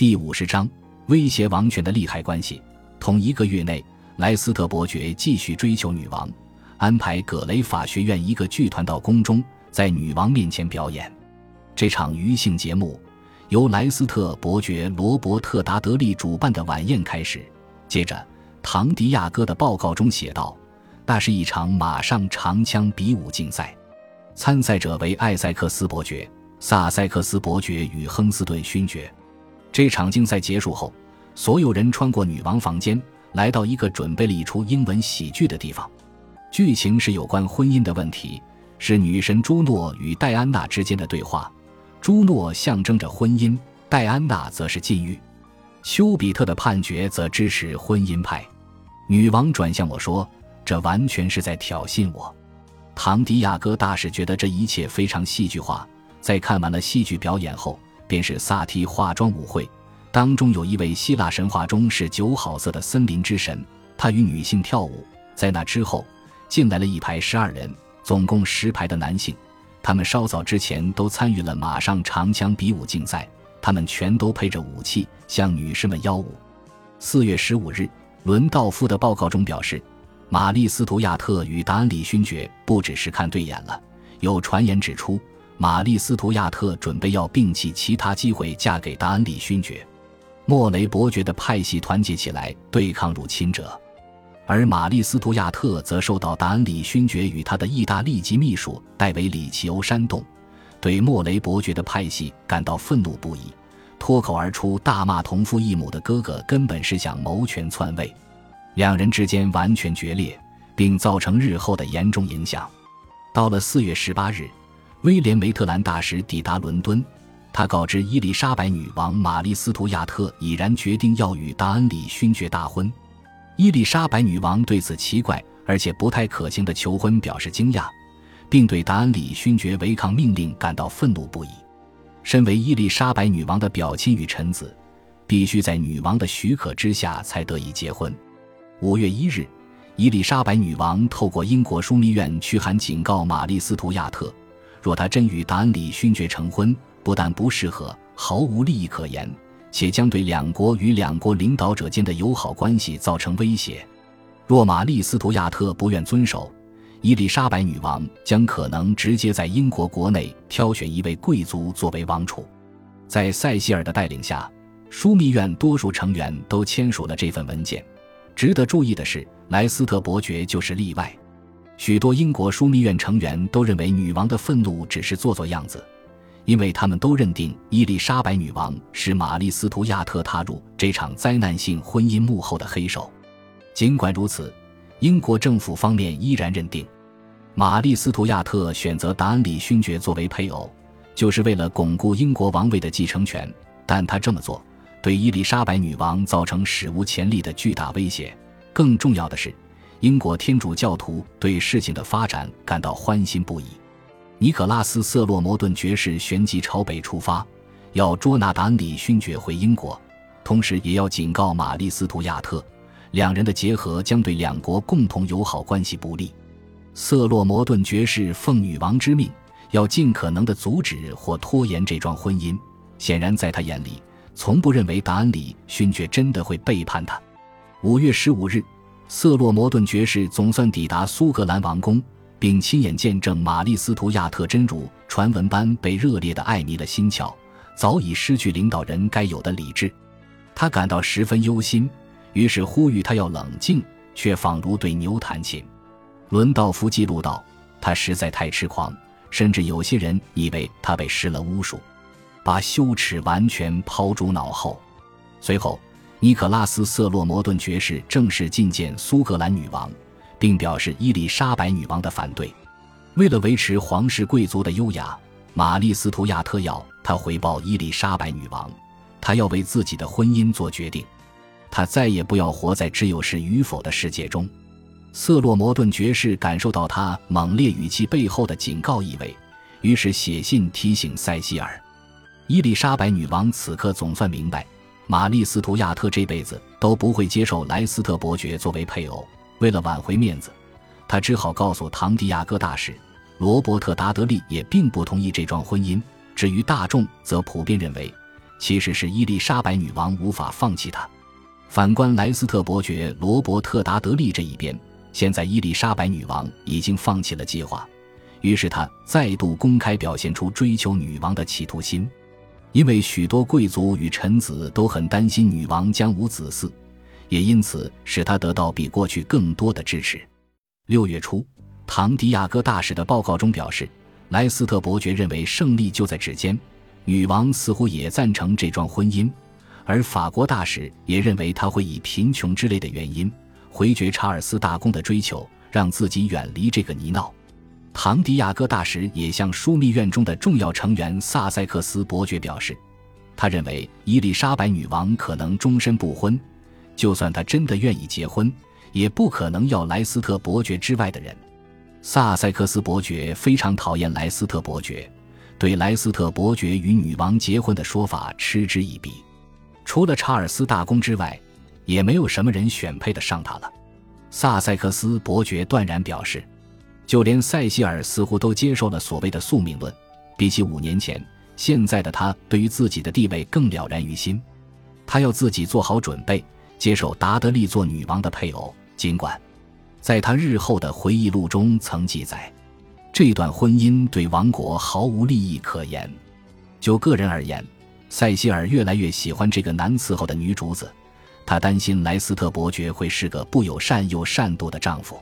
第五十章威胁王权的利害关系。同一个月内，莱斯特伯爵继续追求女王，安排葛雷法学院一个剧团到宫中，在女王面前表演。这场娱性节目由莱斯特伯爵罗伯特·达德利主办的晚宴开始。接着，唐迪亚哥的报告中写道：“那是一场马上长枪比武竞赛，参赛者为艾塞克斯伯爵、萨塞克斯伯爵与亨斯顿勋爵。”这场竞赛结束后，所有人穿过女王房间，来到一个准备了一出英文喜剧的地方。剧情是有关婚姻的问题，是女神朱诺与戴安娜之间的对话。朱诺象征着婚姻，戴安娜则是禁欲。丘比特的判决则支持婚姻派。女王转向我说：“这完全是在挑衅我。”唐迪亚哥大使觉得这一切非常戏剧化。在看完了戏剧表演后。便是萨提化妆舞会，当中有一位希腊神话中是酒好色的森林之神，他与女性跳舞。在那之后，进来了一排十二人，总共十排的男性，他们稍早之前都参与了马上长枪比武竞赛，他们全都配着武器向女士们邀舞。四月十五日，伦道夫的报告中表示，玛丽斯图亚特与达恩里勋爵不只是看对眼了，有传言指出。玛丽斯图亚特准备要摒弃其他机会嫁给达恩里勋爵，莫雷伯爵的派系团结起来对抗入侵者，而玛丽斯图亚特则受到达恩里勋爵与他的意大利籍秘书戴维里奇欧煽动，对莫雷伯爵的派系感到愤怒不已，脱口而出大骂同父异母的哥哥根本是想谋权篡位，两人之间完全决裂，并造成日后的严重影响。到了四月十八日。威廉·梅特兰大使抵达伦敦，他告知伊丽莎白女王玛丽斯图亚特已然决定要与达恩里勋爵大婚。伊丽莎白女王对此奇怪而且不太可行的求婚表示惊讶，并对达恩里勋爵违抗命令感到愤怒不已。身为伊丽莎白女王的表亲与臣子，必须在女王的许可之下才得以结婚。五月一日，伊丽莎白女王透过英国枢密院驱函警告玛丽斯图亚特。若他真与达恩里勋爵成婚，不但不适合，毫无利益可言，且将对两国与两国领导者间的友好关系造成威胁。若玛丽斯图亚特不愿遵守，伊丽莎白女王将可能直接在英国国内挑选一位贵族作为王储。在塞西尔的带领下，枢密院多数成员都签署了这份文件。值得注意的是，莱斯特伯爵就是例外。许多英国枢密院成员都认为女王的愤怒只是做做样子，因为他们都认定伊丽莎白女王是玛丽斯图亚特踏入这场灾难性婚姻幕后的黑手。尽管如此，英国政府方面依然认定，玛丽斯图亚特选择达恩里勋爵作为配偶，就是为了巩固英国王位的继承权。但他这么做对伊丽莎白女王造成史无前例的巨大威胁。更重要的是。英国天主教徒对事情的发展感到欢欣不已。尼可拉斯·瑟洛摩顿爵士旋即朝北出发，要捉拿达恩里勋爵回英国，同时也要警告玛丽斯图亚特，两人的结合将对两国共同友好关系不利。瑟洛摩顿爵士奉女王之命，要尽可能的阻止或拖延这桩婚姻。显然，在他眼里，从不认为达恩里勋爵真的会背叛他。五月十五日。瑟洛摩顿爵士总算抵达苏格兰王宫，并亲眼见证玛丽斯图亚特真如传闻般被热烈的爱迷了心窍，早已失去领导人该有的理智。他感到十分忧心，于是呼吁他要冷静，却仿如对牛弹琴。伦道夫记录道：“他实在太痴狂，甚至有些人以为他被施了巫术，把羞耻完全抛诸脑后。”随后。尼可拉斯·瑟洛摩顿爵士正式觐见苏格兰女王，并表示伊丽莎白女王的反对。为了维持皇室贵族的优雅，玛丽斯图亚特要他回报伊丽莎白女王，他要为自己的婚姻做决定，他再也不要活在只有是与否的世界中。瑟洛摩顿爵士感受到他猛烈语气背后的警告意味，于是写信提醒塞西尔。伊丽莎白女王此刻总算明白。玛丽斯图亚特这辈子都不会接受莱斯特伯爵作为配偶。为了挽回面子，他只好告诉唐迪亚哥大使罗伯特·达德利，也并不同意这桩婚姻。至于大众，则普遍认为，其实是伊丽莎白女王无法放弃他。反观莱斯特伯爵罗伯特·达德利这一边，现在伊丽莎白女王已经放弃了计划，于是他再度公开表现出追求女王的企图心。因为许多贵族与臣子都很担心女王将无子嗣，也因此使他得到比过去更多的支持。六月初，唐迪亚哥大使的报告中表示，莱斯特伯爵认为胜利就在指尖，女王似乎也赞成这桩婚姻，而法国大使也认为他会以贫穷之类的原因回绝查尔斯大公的追求，让自己远离这个泥淖。唐迪亚哥大使也向枢密院中的重要成员萨塞克斯伯爵表示，他认为伊丽莎白女王可能终身不婚，就算她真的愿意结婚，也不可能要莱斯特伯爵之外的人。萨塞克斯伯爵非常讨厌莱斯特伯爵，对莱斯特伯爵与女王结婚的说法嗤之以鼻。除了查尔斯大公之外，也没有什么人选配得上他了。萨塞克斯伯爵断然表示。就连塞西尔似乎都接受了所谓的宿命论。比起五年前，现在的他对于自己的地位更了然于心。他要自己做好准备，接受达德利做女王的配偶。尽管在他日后的回忆录中曾记载，这段婚姻对王国毫无利益可言。就个人而言，塞西尔越来越喜欢这个难伺候的女主子。他担心莱斯特伯爵会是个不友善又善妒的丈夫。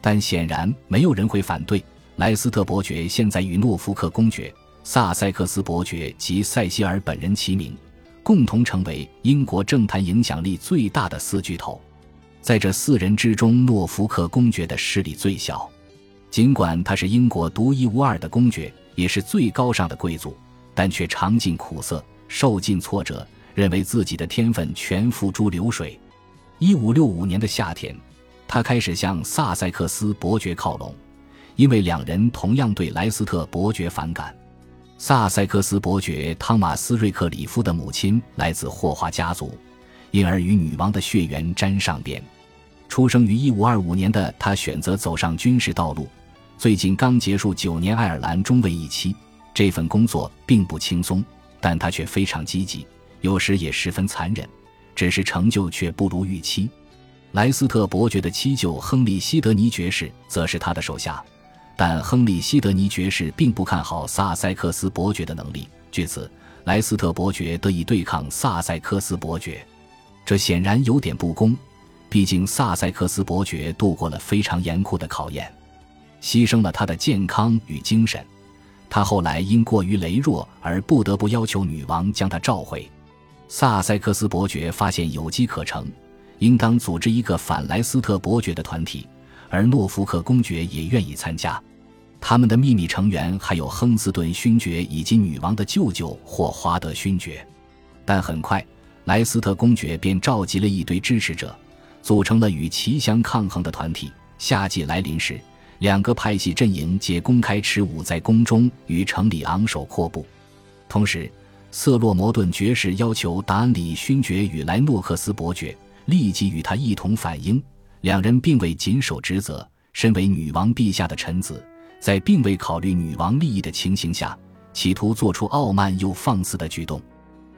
但显然没有人会反对莱斯特伯爵现在与诺福克公爵、萨塞克斯伯爵及塞西尔本人齐名，共同成为英国政坛影响力最大的四巨头。在这四人之中，诺福克公爵的势力最小。尽管他是英国独一无二的公爵，也是最高尚的贵族，但却尝尽苦涩，受尽挫折，认为自己的天分全付诸流水。一五六五年的夏天。他开始向萨塞克斯伯爵靠拢，因为两人同样对莱斯特伯爵反感。萨塞克斯伯爵汤马斯·瑞克里夫的母亲来自霍华家族，因而与女王的血缘沾上边。出生于1525年的他选择走上军事道路，最近刚结束九年爱尔兰中尉一期。这份工作并不轻松，但他却非常积极，有时也十分残忍，只是成就却不如预期。莱斯特伯爵的七舅亨利·希德尼爵士则是他的手下，但亨利·希德尼爵士并不看好萨塞克斯伯爵的能力。据此，莱斯特伯爵得以对抗萨塞克斯伯爵，这显然有点不公。毕竟萨塞克斯伯爵度过了非常严酷的考验，牺牲了他的健康与精神。他后来因过于羸弱而不得不要求女王将他召回。萨塞克斯伯爵发现有机可乘。应当组织一个反莱斯特伯爵的团体，而诺福克公爵也愿意参加。他们的秘密成员还有亨斯顿勋爵以及女王的舅舅霍华德勋爵。但很快，莱斯特公爵便召集了一堆支持者，组成了与其相抗衡的团体。夏季来临时，两个派系阵营皆公开持武在宫中与城里昂首阔步。同时，瑟洛摩顿爵士要求达恩里勋爵与莱诺克斯伯爵。立即与他一同反应，两人并未谨守职责。身为女王陛下的臣子，在并未考虑女王利益的情形下，企图做出傲慢又放肆的举动。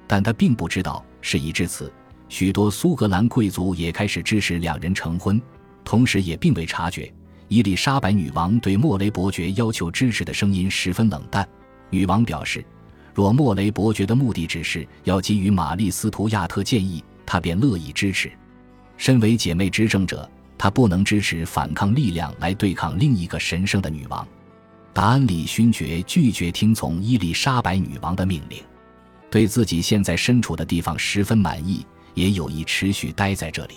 但他并不知道，事已至此，许多苏格兰贵族也开始支持两人成婚，同时也并未察觉伊丽莎白女王对莫雷伯爵要求支持的声音十分冷淡。女王表示，若莫雷伯爵的目的只是要给予玛丽斯图亚特建议，他便乐意支持。身为姐妹执政者，他不能支持反抗力量来对抗另一个神圣的女王。达安里勋爵拒绝听从伊丽莎白女王的命令，对自己现在身处的地方十分满意，也有意持续待在这里。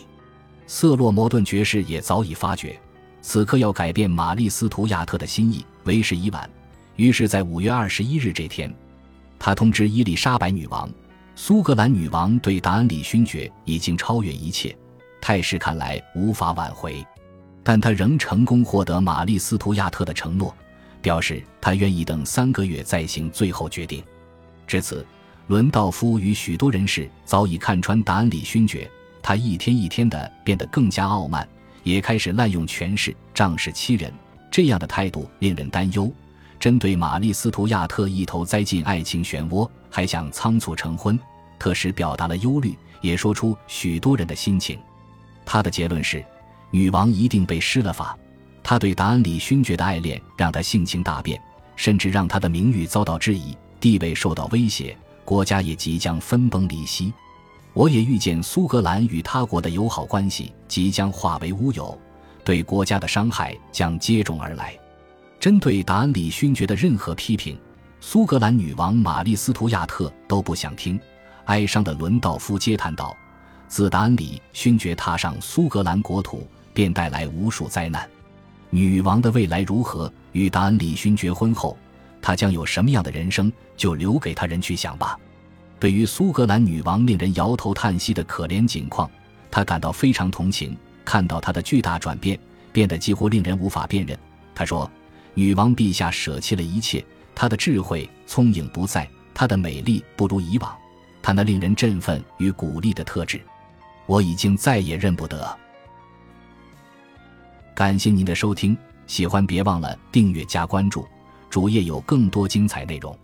瑟洛摩顿爵士也早已发觉，此刻要改变玛丽斯图亚特的心意为时已晚。于是，在五月二十一日这天，他通知伊丽莎白女王，苏格兰女王对达安里勋爵已经超越一切。态势看来无法挽回，但他仍成功获得玛丽斯图亚特的承诺，表示他愿意等三个月再行最后决定。至此，伦道夫与许多人士早已看穿达安里勋爵，他一天一天的变得更加傲慢，也开始滥用权势、仗势欺人。这样的态度令人担忧。针对玛丽斯图亚特一头栽进爱情漩涡，还想仓促成婚，特使表达了忧虑，也说出许多人的心情。他的结论是，女王一定被施了法。他对达安里勋爵的爱恋让他性情大变，甚至让他的名誉遭到质疑，地位受到威胁，国家也即将分崩离析。我也预见苏格兰与他国的友好关系即将化为乌有，对国家的伤害将接踵而来。针对达安里勋爵的任何批评，苏格兰女王玛丽·斯图亚特都不想听。哀伤的伦道夫嗟叹道：“自达安里勋爵踏上苏格兰国土，便带来无数灾难。女王的未来如何？与达安里勋爵婚后，她将有什么样的人生？就留给他人去想吧。”对于苏格兰女王令人摇头叹息的可怜境况，他感到非常同情。看到她的巨大转变，变得几乎令人无法辨认。他说。女王陛下舍弃了一切，她的智慧聪颖不在，她的美丽不如以往，她那令人振奋与鼓励的特质，我已经再也认不得。感谢您的收听，喜欢别忘了订阅加关注，主页有更多精彩内容。